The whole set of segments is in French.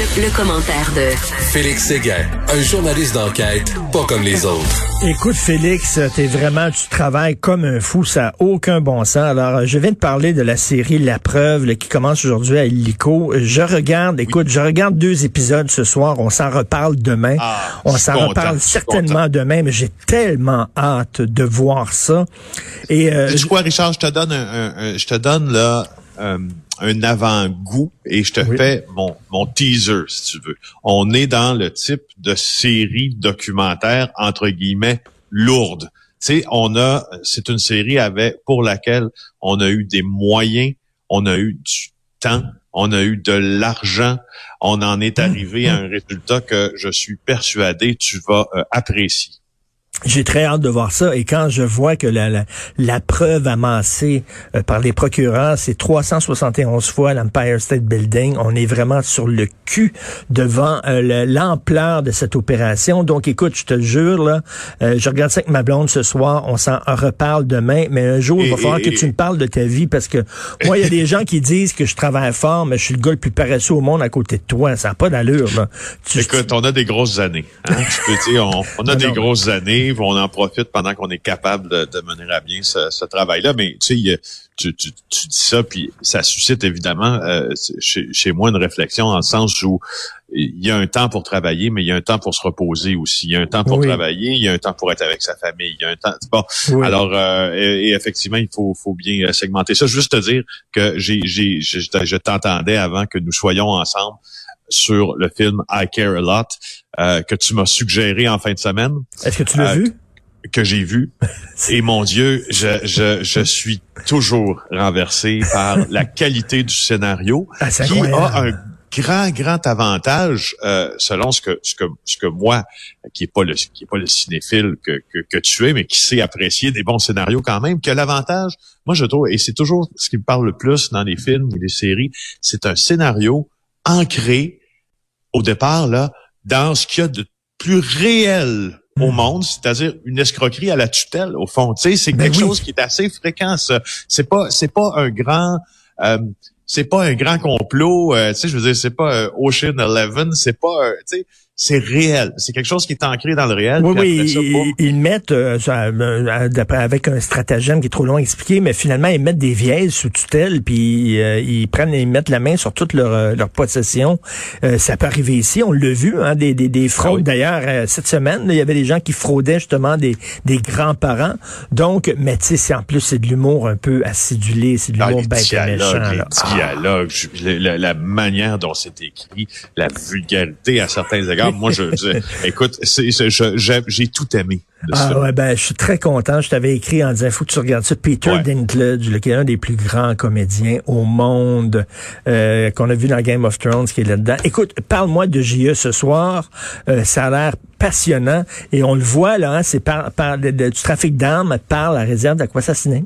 Le, commentaire de Félix Séguin, un journaliste d'enquête pas comme les autres. Écoute, Félix, t'es vraiment, tu travailles comme un fou, ça n'a aucun bon sens. Alors, je viens de parler de la série La Preuve qui commence aujourd'hui à Illico. Je regarde, écoute, je regarde deux épisodes ce soir. On s'en reparle demain. Ah, on s'en reparle certainement demain, mais j'ai tellement hâte de voir ça. Et euh, sais quoi, Richard, je te donne un, je te donne là. Euh, un avant-goût et je te fais mon, mon teaser, si tu veux. On est dans le type de série documentaire, entre guillemets, lourde. Tu sais, on a, c'est une série avec, pour laquelle on a eu des moyens, on a eu du temps, on a eu de l'argent, on en est arrivé à un résultat que je suis persuadé tu vas euh, apprécier. J'ai très hâte de voir ça. Et quand je vois que la, la, la preuve amassée euh, par les procureurs, c'est 371 fois l'Empire State Building, on est vraiment sur le cul devant euh, l'ampleur de cette opération. Donc, écoute, je te jure, là, euh, je regarde ça avec ma blonde ce soir, on s'en reparle demain, mais un jour, il va falloir que tu me parles de ta vie parce que moi, il y a des gens qui disent que je travaille fort, mais je suis le gars le plus paresseux au monde à côté de toi. Ça n'a pas d'allure. Écoute, on a des grosses années. Hein? tu peux dire, on, on a des grosses années on en profite pendant qu'on est capable de, mener à bien ce, travail-là. Mais tu sais, tu, dis ça, puis ça suscite évidemment euh, chez, moi une réflexion dans le sens où il y a un temps pour travailler, mais il y a un temps pour se reposer aussi. Il y a un temps pour travailler, il y a un temps pour être avec sa famille. Il y a un temps. Bon, alors euh, et, effectivement, il faut, faut bien euh, segmenter ça. Juste te dire que j'ai, j'ai, je t'entendais avant que nous soyons ensemble sur le film I Care a Lot euh, que tu m'as suggéré en fin de semaine. Est-ce que tu l'as euh, vu? Que j'ai vu. Et mon Dieu, je, je, je suis toujours renversé par la qualité du scénario ah, qui a un grand grand avantage euh, selon ce que ce que ce que moi qui est pas le qui est pas le cinéphile que, que, que tu es mais qui sait apprécier des bons scénarios quand même que l'avantage moi je trouve et c'est toujours ce qui me parle le plus dans les films ou les séries c'est un scénario ancré au départ, là, dans ce qu'il y a de plus réel au hmm. monde, c'est-à-dire une escroquerie à la tutelle, au fond. Tu sais, c'est ben quelque chose qui est assez fréquent. Ça. C'est pas, c'est pas un grand, euh, c'est pas un grand complot. Euh, tu sais, je veux dire, c'est pas euh, Ocean Eleven, c'est pas, tu sais, c'est réel. C'est quelque chose qui est ancré dans le réel. Oui, oui, ils, mettent euh, euh avec un stratagème qui est trop long à expliquer, mais finalement ils mettent des vieilles sous tutelle, puis euh, ils prennent, ils mettent la main sur toute leur, euh, leur possession. ça peut arriver ici, on l'a vu, hein, des, des, des fraudes. Ah D'ailleurs, cette semaine, il y avait des gens qui fraudaient justement des, des grands-parents. Donc, mais tu sais, en plus c'est de l'humour un peu acidulé, c'est de ah, l'humour bête et méchant. Les ah. dialogues, la, la manière dont c'est écrit, la vulgarité à certains égards moi, je, écoute, j'ai tout aimé. ah ouais, ben je suis très content. Je t'avais écrit en disant, faut que tu regardes ça. Peter Dinklage, qui est un des plus grands comédiens au monde, euh, qu'on a vu dans Game of Thrones, qui est là-dedans. Écoute, parle-moi de JE ce soir. Euh, ça a l'air passionnant et on le voit là, hein, c'est par, par du trafic d'armes par la réserve d'Aquassassiné.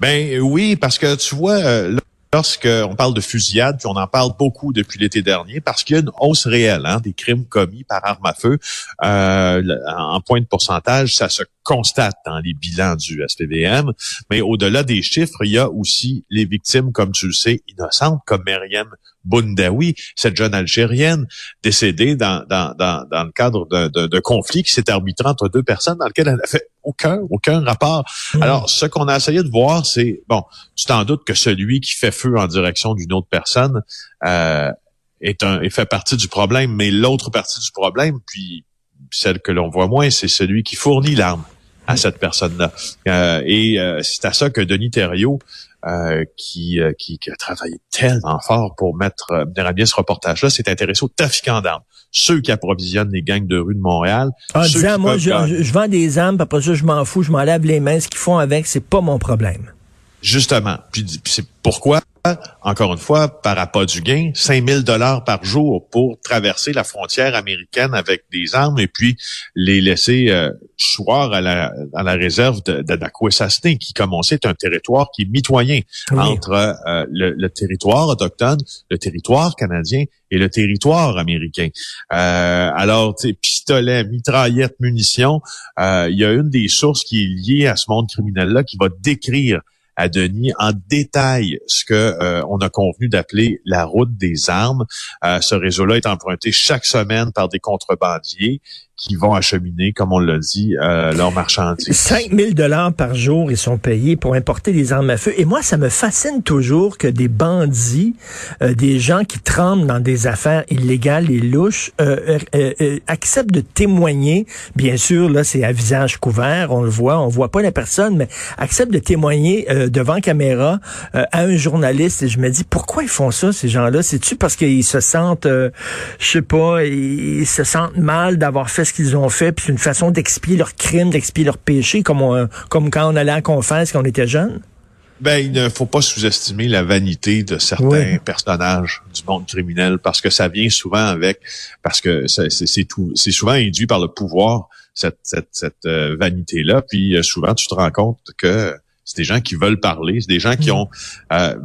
Ben oui, parce que tu vois, euh, lorsqu'on parle de fusillade, puis on en parle beaucoup depuis l'été dernier, parce qu'il y a une hausse réelle hein, des crimes commis par arme à feu. Euh, en point de pourcentage, ça se constate dans les bilans du SPVM. Mais au-delà des chiffres, il y a aussi les victimes, comme tu le sais, innocentes, comme Myriam Boundaoui, cette jeune Algérienne décédée dans, dans, dans, dans le cadre d'un conflit qui s'est arbitré entre deux personnes dans lequel elle n'a fait aucun, aucun rapport. Hmm. Alors, ce qu'on a essayé de voir, c'est, bon, tu t'en doutes que celui qui fait feu en direction d'une autre personne euh, est un, et fait partie du problème, mais l'autre partie du problème, puis celle que l'on voit moins, c'est celui qui fournit l'arme à hmm. cette personne-là. Euh, et euh, c'est à ça que Denis Thériault euh, qui, euh, qui, qui, a travaillé tellement fort pour mettre euh, à bien ce reportage-là, s'est intéressé aux trafiquants d'armes, ceux qui approvisionnent les gangs de rue de Montréal. En disant, moi, je, je, vends des armes, après ça, je m'en fous, je m'en lave les mains, ce qu'ils font avec, c'est pas mon problème. Justement. Puis, puis c'est pourquoi encore une fois, par appât du gain, 5000 dollars par jour pour traverser la frontière américaine avec des armes et puis les laisser euh, choir à la, à la réserve de qui, comme on sait, est un territoire qui est mitoyen entre euh, le, territoire autochtone, le territoire canadien et le territoire américain. Euh, alors, pistolets, mitraillettes, munitions, euh, il y a une des sources qui est liée à ce monde criminel-là qui va décrire à Denis en détail ce que on a convenu d'appeler la route des armes. ce réseau-là est emprunté chaque semaine par des contrebandiers qui vont acheminer, comme on l'a dit, euh, leurs marchandises. 5 000 dollars par jour, ils sont payés pour importer des armes à feu. Et moi, ça me fascine toujours que des bandits, euh, des gens qui tremblent dans des affaires illégales et louches, euh, euh, euh acceptent de témoigner. Bien sûr, là, c'est à visage couvert, on le voit, on voit pas la personne, mais acceptent de témoigner devant caméra à un journaliste. Et je me dis, pourquoi ils font ça, ces gens-là? C'est-tu parce qu'ils se sentent, je sais pas, ils se sentent mal d'avoir fait ce qu'ils ont fait, puis c'est une façon d'expier leurs crimes, d'expier leurs péchés, comme, comme quand on allait en confesse quand on était jeune? Ben, il ne faut pas sous-estimer la vanité de certains personnages du monde criminel parce que ça vient souvent avec, parce que c'est tout, c'est souvent induit par le pouvoir cette, cette, cette euh, vanité-là. Puis euh, souvent, tu te rends compte que c'est des gens qui veulent parler, c'est des gens qui mm. ont, euh,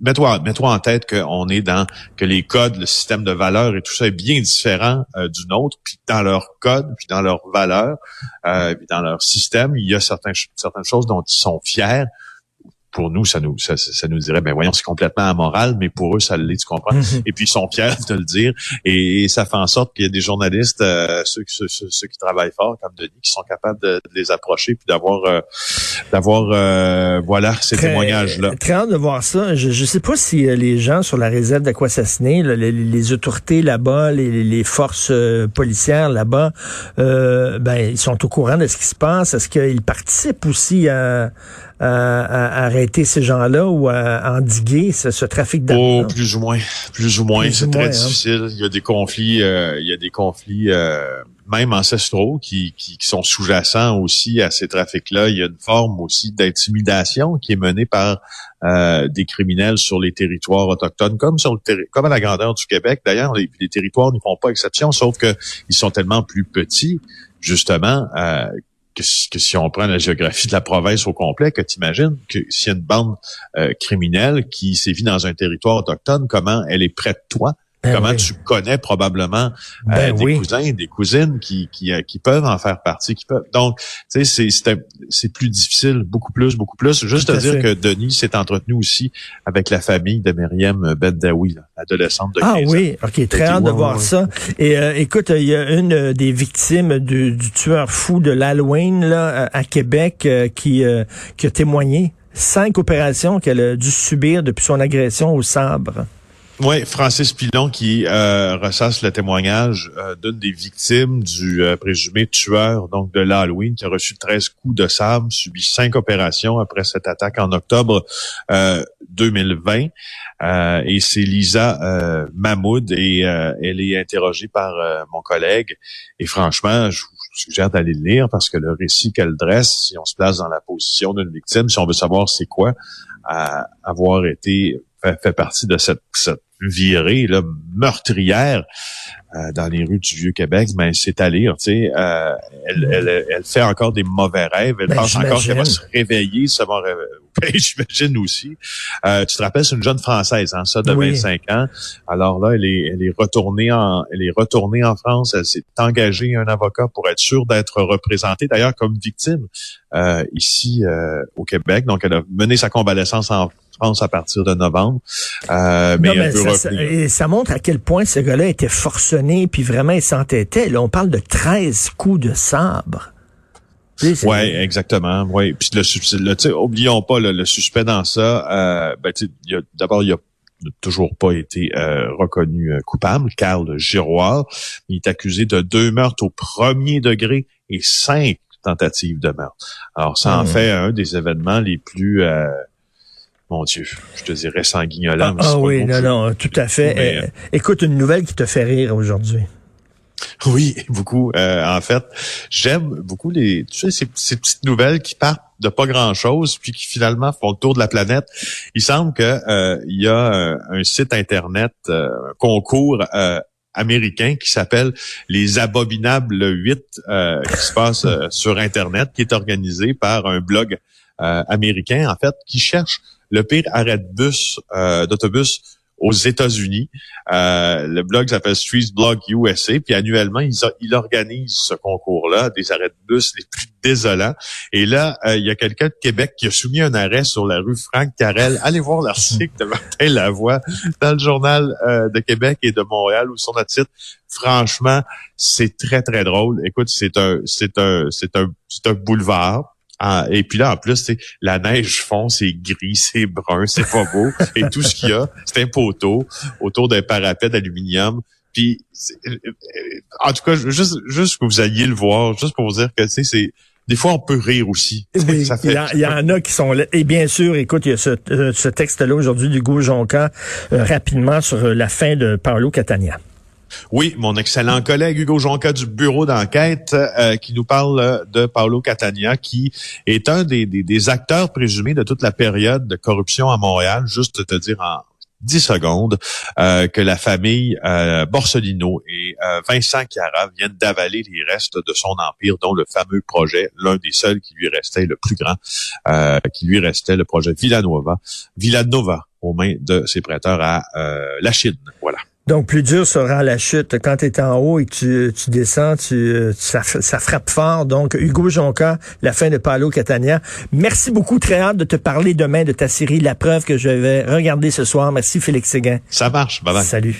mets-toi mets-toi en tête qu'on est dans que les codes, le système de valeurs et tout ça est bien différent euh, du nôtre. Puis dans leur code, puis dans leurs valeurs, euh, puis dans leur système, il y a certaines certaines choses dont ils sont fiers pour nous, ça nous, ça, ça nous dirait, ben voyons, c'est complètement amoral, mais pour eux, ça l'est, tu comprends? Mhm. Et puis, ils sont fiers de le dire. Et, ça fait en sorte qu'il y a des journalistes, euh, ceux, ceux, ceux, qui travaillent fort, comme Denis, qui sont capables de, les approcher puis d'avoir, euh, d'avoir, euh, voilà, ces témoignages-là. Très hâte de voir ça. Je ne sais pas si les gens sur la réserve d'Aquassassiné, les, les autorités là-bas, les, les forces policières là-bas, ben, ils sont au courant de ce qui se passe. Est-ce qu'ils participent aussi à à, arrêter ces gens-là ou à endiguer ce, trafic d'armes? Oh, plus ou moins, plus ou moins. C'est très hein. difficile. Il y a des conflits, euh, il y a des conflits euh, même ancestraux qui, qui, sont sous-jacents aussi à ces trafics-là. Il y a une forme aussi d'intimidation qui est menée par euh, des criminels sur les territoires autochtones, comme sur le comme à la grandeur du Québec. D'ailleurs, les, les territoires n'y font pas exception, sauf que ils sont tellement plus petits, justement, euh, que, si on prend la géographie de la province au complet, que tu imagines que s'il y a une bande euh, criminelle qui sévit dans un territoire autochtone, comment elle est près de toi, ben Comment tu connais probablement euh, ben des cousins, des cousines qui, qui, euh, qui, peuvent en faire partie, qui peuvent. Donc, tu sais, c'est plus difficile, beaucoup plus, beaucoup plus. Juste à, dire que Denis s'est entretenu aussi avec la famille de Myriam Bendawi, adolescente de 15 Ah oui, ok, très hâte de voir ça. Et euh, écoute, il y a une des victimes du, du tueur fou de l'Halloween là à Québec qui, qui a témoigné cinq opérations qu'elle a dû subir depuis son agression au sabre. Oui, Francis Pilon qui euh, ressasse le témoignage euh, d'une des victimes du euh, présumé tueur donc de l'Halloween qui a reçu 13 coups de sable, subi cinq opérations après cette attaque en octobre 2020. et c'est Lisa Mahmoud et elle est interrogée par mon collègue. Et franchement, je vous suggère d'aller le lire parce que le récit qu'elle dresse, si on se place dans la position d'une victime, si on veut savoir c'est quoi avoir été fait, partie de cette, cette virée là, meurtrière euh, dans les rues du Vieux-Québec, mais ben, c'est à lire. Tu sais, euh, elle, elle, elle, fait encore des mauvais rêves. Elle ben, pense encore qu'elle va se réveiller. Ça va ben, j'imagine aussi. Euh, tu te rappelles, c'est une jeune française, hein, ça, de 25 ans. Alors là, elle est, elle est retournée en, elle est retournée en France. Elle s'est engagée un avocat pour être sûre d'être représentée, d'ailleurs comme victime euh, ici au Québec. Donc, elle a mené sa convalescence en France à partir de novembre. Euh, mais, ça, et ça montre à quel point ce gars-là était forcené, puis vraiment il s'entêtait. Là, on parle de 13 coups de sabre. Oui, exactement. Ouais. Puis le, oublions pas le, suspect dans ça. Euh, ben, d'abord, il a toujours pas été euh, reconnu euh, coupable, Carl Giroir. Il est accusé de deux meurtres au premier degré et cinq tentatives de meurtre. Alors, ça en mmh. fait un des événements les plus euh, mon Dieu, je te dirais sanguignolant. Ah, ah oui, non, non, tout à fait. Euh, écoute, une nouvelle qui te fait rire aujourd'hui. Oui, beaucoup. Euh, en fait, j'aime beaucoup les, tu sais, ces, petites nouvelles qui partent de pas grand-chose, puis qui finalement font le tour de la planète. Il semble que euh, il y a un, site internet, un concours américain qui s'appelle les Abominables 8, qui se passe sur Internet, qui est organisé par un blog américain, en fait, qui cherche le pire arrêt de bus, euh, d'autobus aux États-Unis. Euh, le blog s'appelle Streets Blog USA, puis annuellement, il, il organise ce concours-là, des arrêts de bus les plus désolants. Et là, euh, il y a quelqu'un de Québec qui a soumis un arrêt sur la rue Franck Carrel. Allez voir l'article de Martin Lavoie dans le journal de Québec et de Montréal, où son titre franchement, c'est très, très drôle. Écoute, c'est un, c'est un, c'est un, c'est un boulevard ah, et puis là, en plus, la neige fond, c'est gris, c'est brun, c'est pas beau. et tout ce qu'il y a, c'est un poteau autour d'un parapet d'aluminium. Puis, euh, en tout cas, juste, juste que vous alliez le voir, juste pour vous dire que, tu sais, c'est, des fois, on peut rire aussi. il, y en a qui sont là. Et bien sûr, écoute, il y a ce, euh, ce texte-là aujourd'hui du Jonca, euh, rapidement sur la fin de Paolo Catania. Oui, mon excellent collègue Hugo Jonca du bureau d'enquête euh, qui nous parle de Paolo Catania, qui est un des, acteurs présumés de toute la période de corruption à Montréal. Juste te dire en 10 secondes euh, que la famille euh, Borsellino et Vincent Chiara viennent d'avaler les restes de son empire, dont le fameux projet, l'un des seuls qui lui restait, le plus grand, qui lui restait, le projet Villanova, Villanova aux mains de ses prêteurs à la Chine. Voilà. Donc, plus dur sera la chute. Quand tu es en haut et que tu, descends, tu, ça, frappe fort. Donc, Hugo Jonca, la fin de Paolo Catania. Merci beaucoup. Très hâte de te parler demain de ta série La preuve que je vais regarder ce soir. Merci, Félix Séguin. Ça marche. Bye bye. Salut.